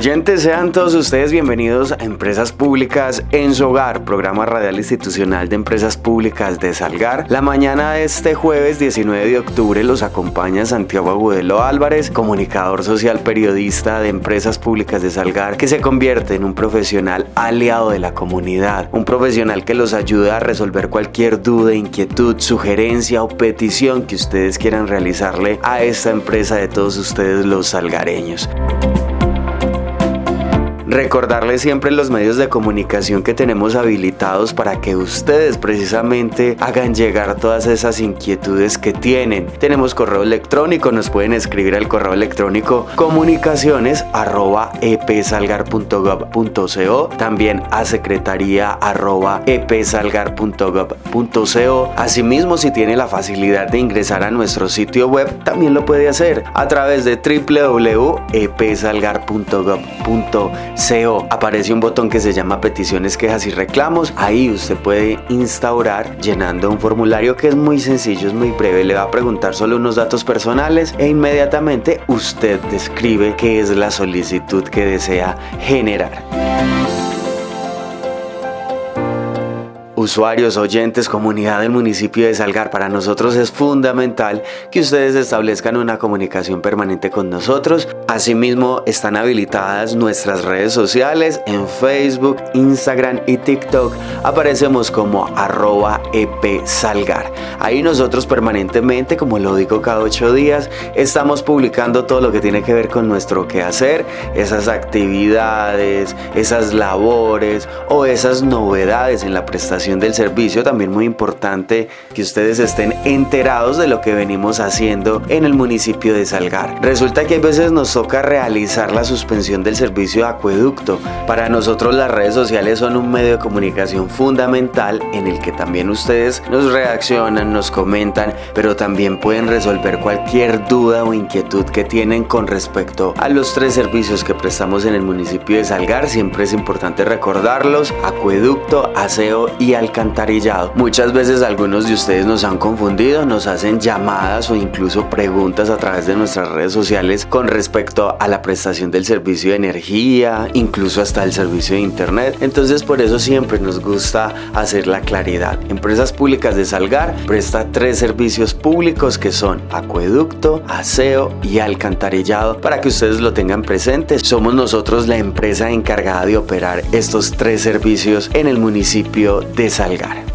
Oyentes, sean todos ustedes bienvenidos a Empresas Públicas en su hogar, programa radial institucional de Empresas Públicas de Salgar. La mañana de este jueves 19 de octubre los acompaña Santiago Agudelo Álvarez, comunicador social periodista de Empresas Públicas de Salgar, que se convierte en un profesional aliado de la comunidad, un profesional que los ayuda a resolver cualquier duda, inquietud, sugerencia o petición que ustedes quieran realizarle a esta empresa de todos ustedes los salgareños. Recordarles siempre los medios de comunicación que tenemos habilitados para que ustedes precisamente hagan llegar todas esas inquietudes que tienen. Tenemos correo electrónico, nos pueden escribir al correo electrónico comunicaciones epsalgar.gov.co, también a secretaría epsalgar.gov.co. Asimismo, si tiene la facilidad de ingresar a nuestro sitio web, también lo puede hacer a través de www.epsalgar.gov.co SEO aparece un botón que se llama peticiones, quejas y reclamos. Ahí usted puede instaurar llenando un formulario que es muy sencillo, es muy breve. Le va a preguntar solo unos datos personales e inmediatamente usted describe qué es la solicitud que desea generar. Usuarios, oyentes, comunidad del municipio de Salgar, para nosotros es fundamental que ustedes establezcan una comunicación permanente con nosotros. Asimismo, están habilitadas nuestras redes sociales en Facebook, Instagram y TikTok. Aparecemos como arroba epsalgar. Ahí nosotros permanentemente, como lo digo cada ocho días, estamos publicando todo lo que tiene que ver con nuestro quehacer, esas actividades, esas labores o esas novedades en la prestación del servicio, también muy importante que ustedes estén enterados de lo que venimos haciendo en el municipio de Salgar. Resulta que a veces nos toca realizar la suspensión del servicio de acueducto. Para nosotros las redes sociales son un medio de comunicación fundamental en el que también ustedes nos reaccionan, nos comentan, pero también pueden resolver cualquier duda o inquietud que tienen con respecto a los tres servicios que prestamos en el municipio de Salgar. Siempre es importante recordarlos, acueducto, aseo y alcantarillado. Muchas veces algunos de ustedes nos han confundido, nos hacen llamadas o incluso preguntas a través de nuestras redes sociales con respecto a la prestación del servicio de energía, incluso hasta el servicio de internet. Entonces por eso siempre nos gusta hacer la claridad. Empresas Públicas de Salgar presta tres servicios públicos que son acueducto, aseo y alcantarillado para que ustedes lo tengan presente. Somos nosotros la empresa encargada de operar estos tres servicios en el municipio de Salgar.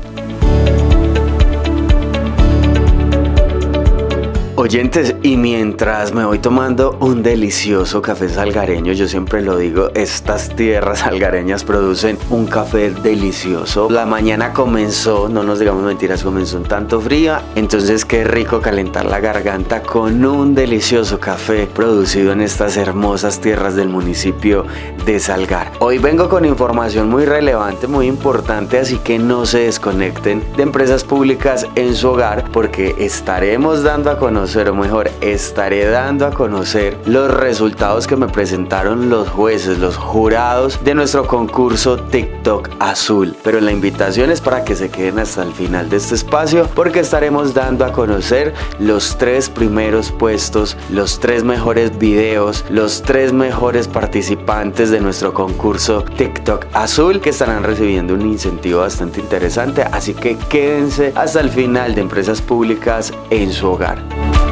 Oyentes, y mientras me voy tomando un delicioso café salgareño, yo siempre lo digo, estas tierras salgareñas producen un café delicioso. La mañana comenzó, no nos digamos mentiras, comenzó un tanto fría, entonces qué rico calentar la garganta con un delicioso café producido en estas hermosas tierras del municipio de Salgar. Hoy vengo con información muy relevante, muy importante, así que no se desconecten de empresas públicas en su hogar porque estaremos dando a conocer pero mejor estaré dando a conocer los resultados que me presentaron los jueces, los jurados de nuestro concurso TikTok Azul. Pero la invitación es para que se queden hasta el final de este espacio porque estaremos dando a conocer los tres primeros puestos, los tres mejores videos, los tres mejores participantes de nuestro concurso TikTok Azul que estarán recibiendo un incentivo bastante interesante. Así que quédense hasta el final de Empresas Públicas en su hogar.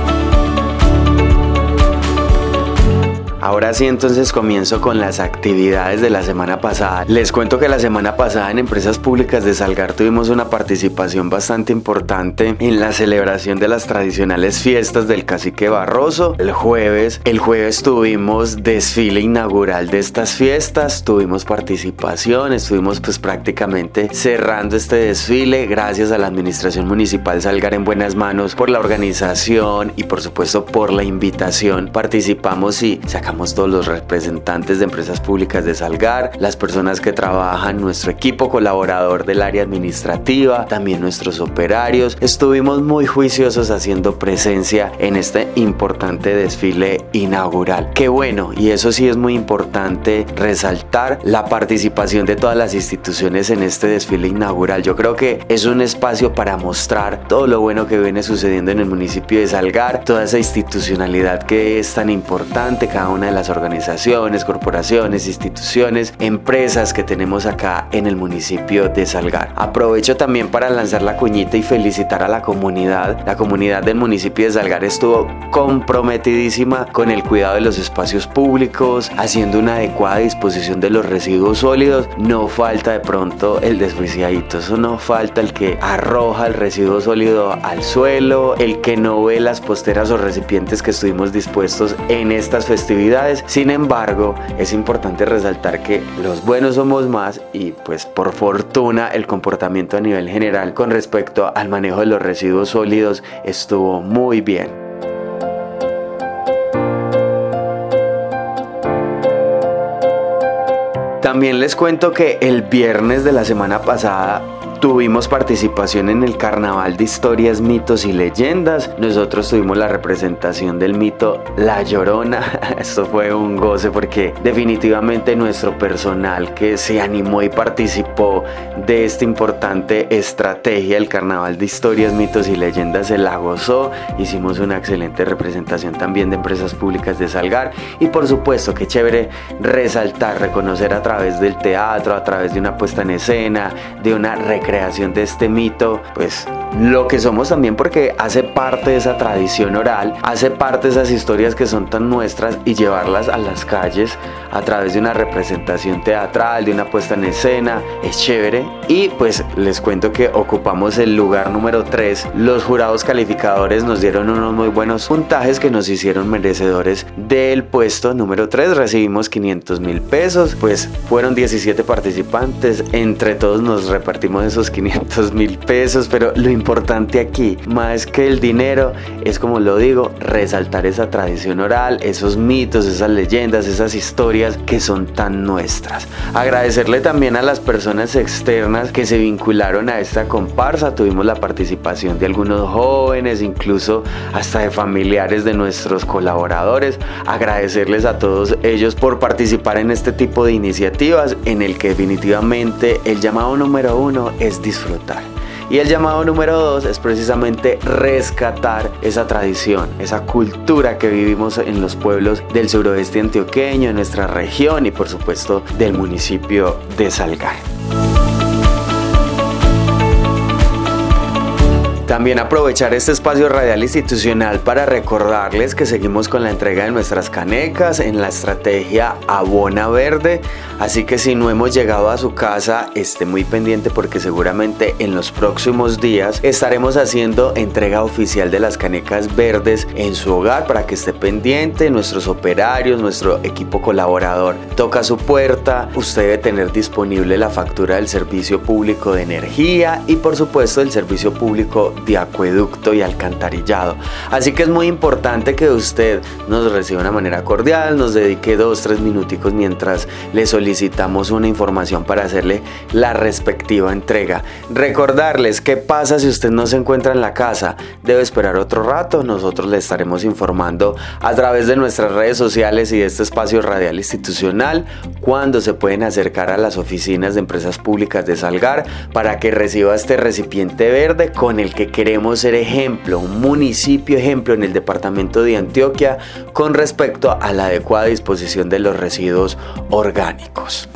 Ahora sí, entonces comienzo con las actividades de la semana pasada. Les cuento que la semana pasada en Empresas Públicas de Salgar tuvimos una participación bastante importante en la celebración de las tradicionales fiestas del Cacique Barroso. El jueves, el jueves tuvimos desfile inaugural de estas fiestas, tuvimos participación, estuvimos pues prácticamente cerrando este desfile gracias a la Administración Municipal Salgar en buenas manos por la organización y por supuesto por la invitación. Participamos y sacamos estamos todos los representantes de empresas públicas de Salgar, las personas que trabajan, nuestro equipo colaborador del área administrativa, también nuestros operarios. Estuvimos muy juiciosos haciendo presencia en este importante desfile inaugural. Qué bueno, y eso sí es muy importante resaltar la participación de todas las instituciones en este desfile inaugural. Yo creo que es un espacio para mostrar todo lo bueno que viene sucediendo en el municipio de Salgar, toda esa institucionalidad que es tan importante, cada una de las organizaciones, corporaciones, instituciones, empresas que tenemos acá en el municipio de Salgar. Aprovecho también para lanzar la cuñita y felicitar a la comunidad. La comunidad del municipio de Salgar estuvo comprometidísima con el cuidado de los espacios públicos, haciendo una adecuada disposición de los residuos sólidos. No falta de pronto el desjuiciadito, eso no falta el que arroja el residuo sólido al suelo, el que no ve las posteras o recipientes que estuvimos dispuestos en estas festividades. Sin embargo, es importante resaltar que los buenos somos más y pues por fortuna el comportamiento a nivel general con respecto al manejo de los residuos sólidos estuvo muy bien. También les cuento que el viernes de la semana pasada Tuvimos participación en el Carnaval de Historias, Mitos y Leyendas. Nosotros tuvimos la representación del mito La Llorona. Esto fue un goce porque definitivamente nuestro personal que se animó y participó de esta importante estrategia del Carnaval de Historias, Mitos y Leyendas se la gozó. Hicimos una excelente representación también de empresas públicas de Salgar y por supuesto que chévere resaltar, reconocer a través del teatro, a través de una puesta en escena, de una recreación creación de este mito, pues lo que somos también porque hace parte de esa tradición oral, hace parte de esas historias que son tan nuestras y llevarlas a las calles a través de una representación teatral, de una puesta en escena, es chévere. Y pues les cuento que ocupamos el lugar número 3. Los jurados calificadores nos dieron unos muy buenos puntajes que nos hicieron merecedores del puesto número 3. Recibimos 500 mil pesos, pues fueron 17 participantes, entre todos nos repartimos esos 500 mil pesos, pero lo importante aquí, más que el dinero, es como lo digo, resaltar esa tradición oral, esos mitos, esas leyendas, esas historias que son tan nuestras. Agradecerle también a las personas externas que se vincularon a esta comparsa, tuvimos la participación de algunos jóvenes, incluso hasta de familiares de nuestros colaboradores. Agradecerles a todos ellos por participar en este tipo de iniciativas en el que definitivamente el llamado número uno es disfrutar. Y el llamado número dos es precisamente rescatar esa tradición, esa cultura que vivimos en los pueblos del suroeste antioqueño, en nuestra región y por supuesto del municipio de Salgar. También aprovechar este espacio radial institucional para recordarles que seguimos con la entrega de nuestras canecas en la estrategia Abona Verde. Así que si no hemos llegado a su casa, esté muy pendiente porque seguramente en los próximos días estaremos haciendo entrega oficial de las canecas verdes en su hogar para que esté pendiente. Nuestros operarios, nuestro equipo colaborador toca su puerta. Usted debe tener disponible la factura del servicio público de energía y por supuesto el servicio público de acueducto y alcantarillado. Así que es muy importante que usted nos reciba de una manera cordial, nos dedique dos, tres minuticos mientras le solicitamos una información para hacerle la respectiva entrega. Recordarles qué pasa si usted no se encuentra en la casa, debe esperar otro rato, nosotros le estaremos informando a través de nuestras redes sociales y de este espacio radial institucional cuando se pueden acercar a las oficinas de empresas públicas de Salgar para que reciba este recipiente verde con el que queremos ser ejemplo, un municipio ejemplo en el departamento de Antioquia con respecto a la adecuada disposición de los residuos orgánicos.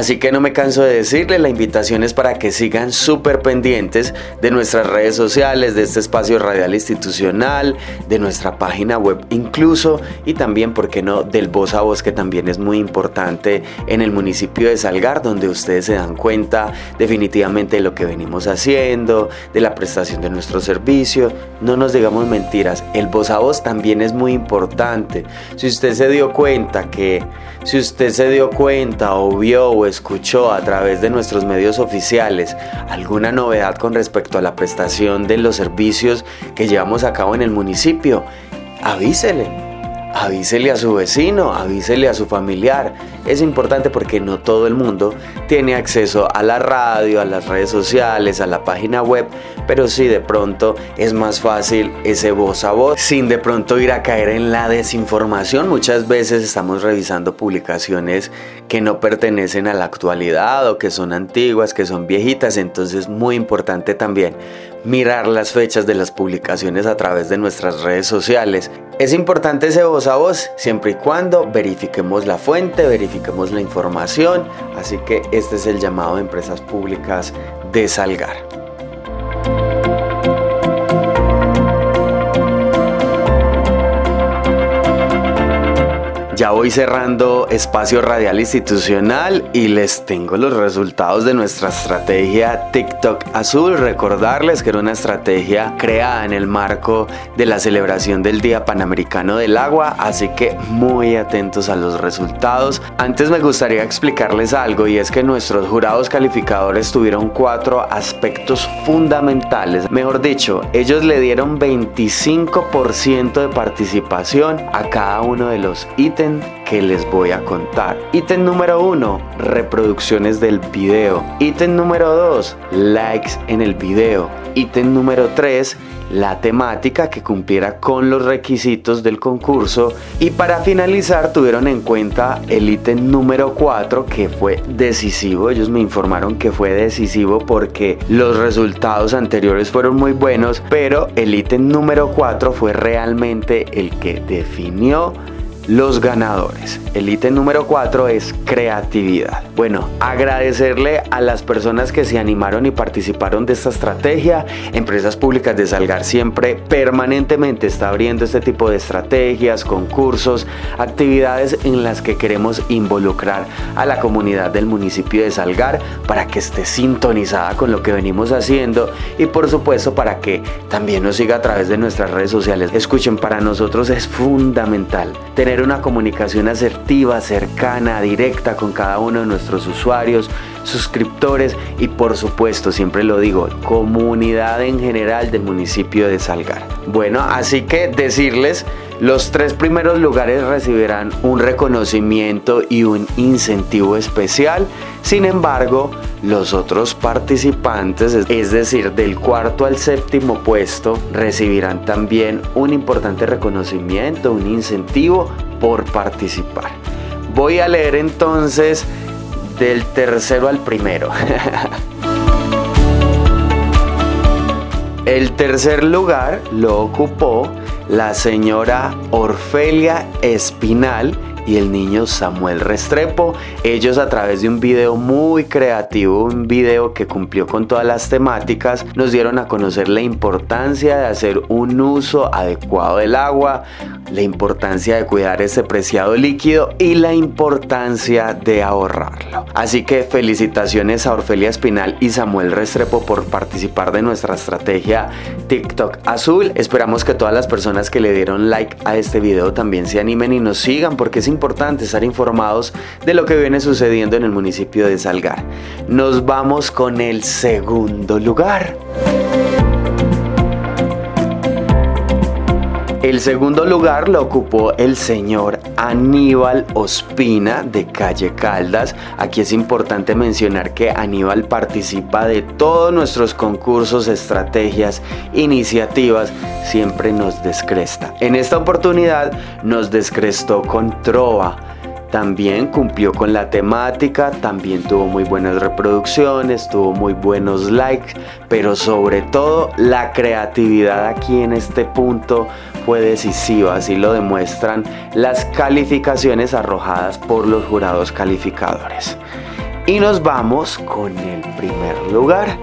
Así que no me canso de decirle, la invitación es para que sigan súper pendientes de nuestras redes sociales, de este espacio radial institucional, de nuestra página web incluso y también, ¿por qué no?, del voz a voz que también es muy importante en el municipio de Salgar, donde ustedes se dan cuenta definitivamente de lo que venimos haciendo, de la prestación de nuestro servicio. No nos digamos mentiras, el voz a voz también es muy importante. Si usted se dio cuenta que, si usted se dio cuenta o vio o escuchó a través de nuestros medios oficiales alguna novedad con respecto a la prestación de los servicios que llevamos a cabo en el municipio, avísele avísele a su vecino, avísele a su familiar. Es importante porque no todo el mundo tiene acceso a la radio, a las redes sociales, a la página web, pero sí de pronto es más fácil ese voz a voz, sin de pronto ir a caer en la desinformación. Muchas veces estamos revisando publicaciones que no pertenecen a la actualidad o que son antiguas, que son viejitas, entonces muy importante también mirar las fechas de las publicaciones a través de nuestras redes sociales. Es importante ese voz a voz siempre y cuando verifiquemos la fuente, verifiquemos la información, así que este es el llamado de empresas públicas de Salgar. Ya voy cerrando espacio radial institucional y les tengo los resultados de nuestra estrategia TikTok Azul. Recordarles que era una estrategia creada en el marco de la celebración del Día Panamericano del Agua, así que muy atentos a los resultados. Antes me gustaría explicarles algo y es que nuestros jurados calificadores tuvieron cuatro aspectos fundamentales. Mejor dicho, ellos le dieron 25% de participación a cada uno de los ítems que les voy a contar. Ítem número 1, reproducciones del video. Ítem número 2, likes en el video. Ítem número 3, la temática que cumpliera con los requisitos del concurso y para finalizar tuvieron en cuenta el ítem número 4 que fue decisivo, ellos me informaron que fue decisivo porque los resultados anteriores fueron muy buenos, pero el ítem número 4 fue realmente el que definió los ganadores. El ítem número 4 es creatividad. Bueno, agradecerle a las personas que se animaron y participaron de esta estrategia. Empresas Públicas de Salgar siempre permanentemente está abriendo este tipo de estrategias, concursos, actividades en las que queremos involucrar a la comunidad del municipio de Salgar para que esté sintonizada con lo que venimos haciendo y por supuesto para que también nos siga a través de nuestras redes sociales. Escuchen, para nosotros es fundamental tener una comunicación asertiva, cercana, directa con cada uno de nuestros usuarios, suscriptores y por supuesto, siempre lo digo, comunidad en general del municipio de Salgar. Bueno, así que decirles, los tres primeros lugares recibirán un reconocimiento y un incentivo especial. Sin embargo, los otros participantes, es decir, del cuarto al séptimo puesto, recibirán también un importante reconocimiento, un incentivo por participar. Voy a leer entonces del tercero al primero. El tercer lugar lo ocupó la señora Orfelia Espinal y el niño Samuel Restrepo. Ellos a través de un video muy creativo, un video que cumplió con todas las temáticas, nos dieron a conocer la importancia de hacer un uso adecuado del agua, la importancia de cuidar ese preciado líquido y la importancia de ahorrarlo. Así que felicitaciones a Orfelia Espinal y Samuel Restrepo por participar de nuestra estrategia TikTok Azul. Esperamos que todas las personas que le dieron like a este video también se animen y nos sigan porque es importante estar informados de lo que viene sucediendo en el municipio de Salgar. Nos vamos con el segundo lugar. El segundo lugar lo ocupó el señor Aníbal Ospina de Calle Caldas. Aquí es importante mencionar que Aníbal participa de todos nuestros concursos, estrategias, iniciativas, siempre nos descresta. En esta oportunidad nos descrestó con Trova también cumplió con la temática, también tuvo muy buenas reproducciones, tuvo muy buenos likes, pero sobre todo la creatividad aquí en este punto fue decisiva, así lo demuestran las calificaciones arrojadas por los jurados calificadores. Y nos vamos con el primer lugar.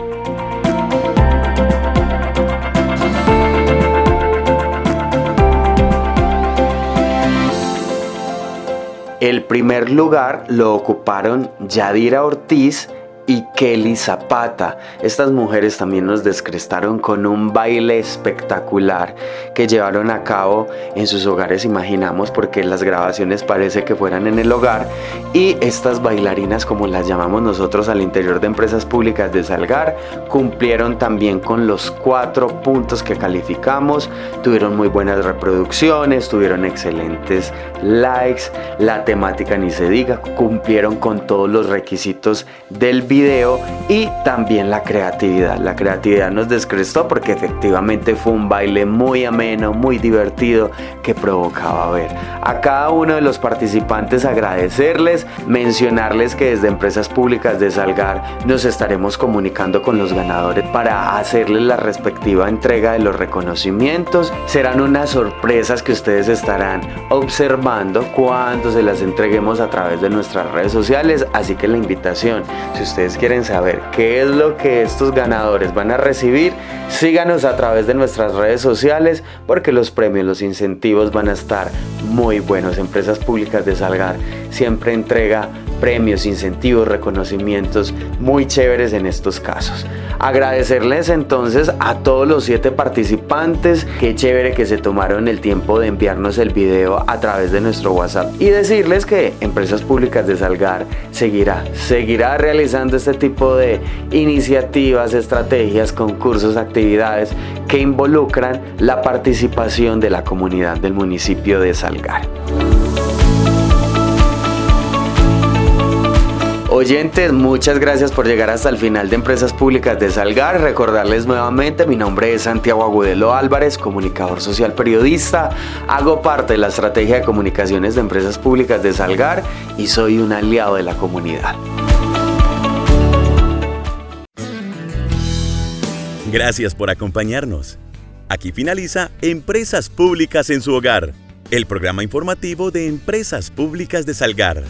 El primer lugar lo ocuparon Yadira Ortiz y Kelly Zapata. Estas mujeres también nos descrestaron con un baile espectacular que llevaron a cabo en sus hogares, imaginamos, porque las grabaciones parece que fueran en el hogar. Y estas bailarinas, como las llamamos nosotros al interior de empresas públicas de Salgar, cumplieron también con los cuatro puntos que calificamos, tuvieron muy buenas reproducciones, tuvieron excelentes likes, la temática ni se diga, cumplieron con todos los requisitos del video y también la creatividad. La creatividad nos descrestó porque efectivamente fue un baile muy ameno, muy divertido que provocaba ver. A cada uno de los participantes agradecerles, mencionarles que desde Empresas Públicas de Salgar nos estaremos comunicando con los ganadores para hacerles la respectiva entrega de los reconocimientos. Serán unas sorpresas que ustedes estarán observando cuando se las entreguemos a través de nuestras redes sociales. Así que la invitación, si quieren saber qué es lo que estos ganadores van a recibir, síganos a través de nuestras redes sociales porque los premios, los incentivos van a estar muy buenos. Empresas Públicas de Salgar siempre entrega premios, incentivos, reconocimientos muy chéveres en estos casos. Agradecerles entonces a todos los siete participantes, qué chévere que se tomaron el tiempo de enviarnos el video a través de nuestro WhatsApp y decirles que Empresas Públicas de Salgar seguirá, seguirá realizando este tipo de iniciativas, estrategias, concursos, actividades que involucran la participación de la comunidad del municipio de Salgar. Oyentes, muchas gracias por llegar hasta el final de Empresas Públicas de Salgar. Recordarles nuevamente, mi nombre es Santiago Agudelo Álvarez, comunicador social periodista. Hago parte de la estrategia de comunicaciones de Empresas Públicas de Salgar y soy un aliado de la comunidad. Gracias por acompañarnos. Aquí finaliza Empresas Públicas en su hogar, el programa informativo de Empresas Públicas de Salgar.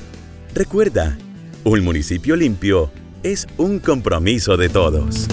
Recuerda, un municipio limpio es un compromiso de todos.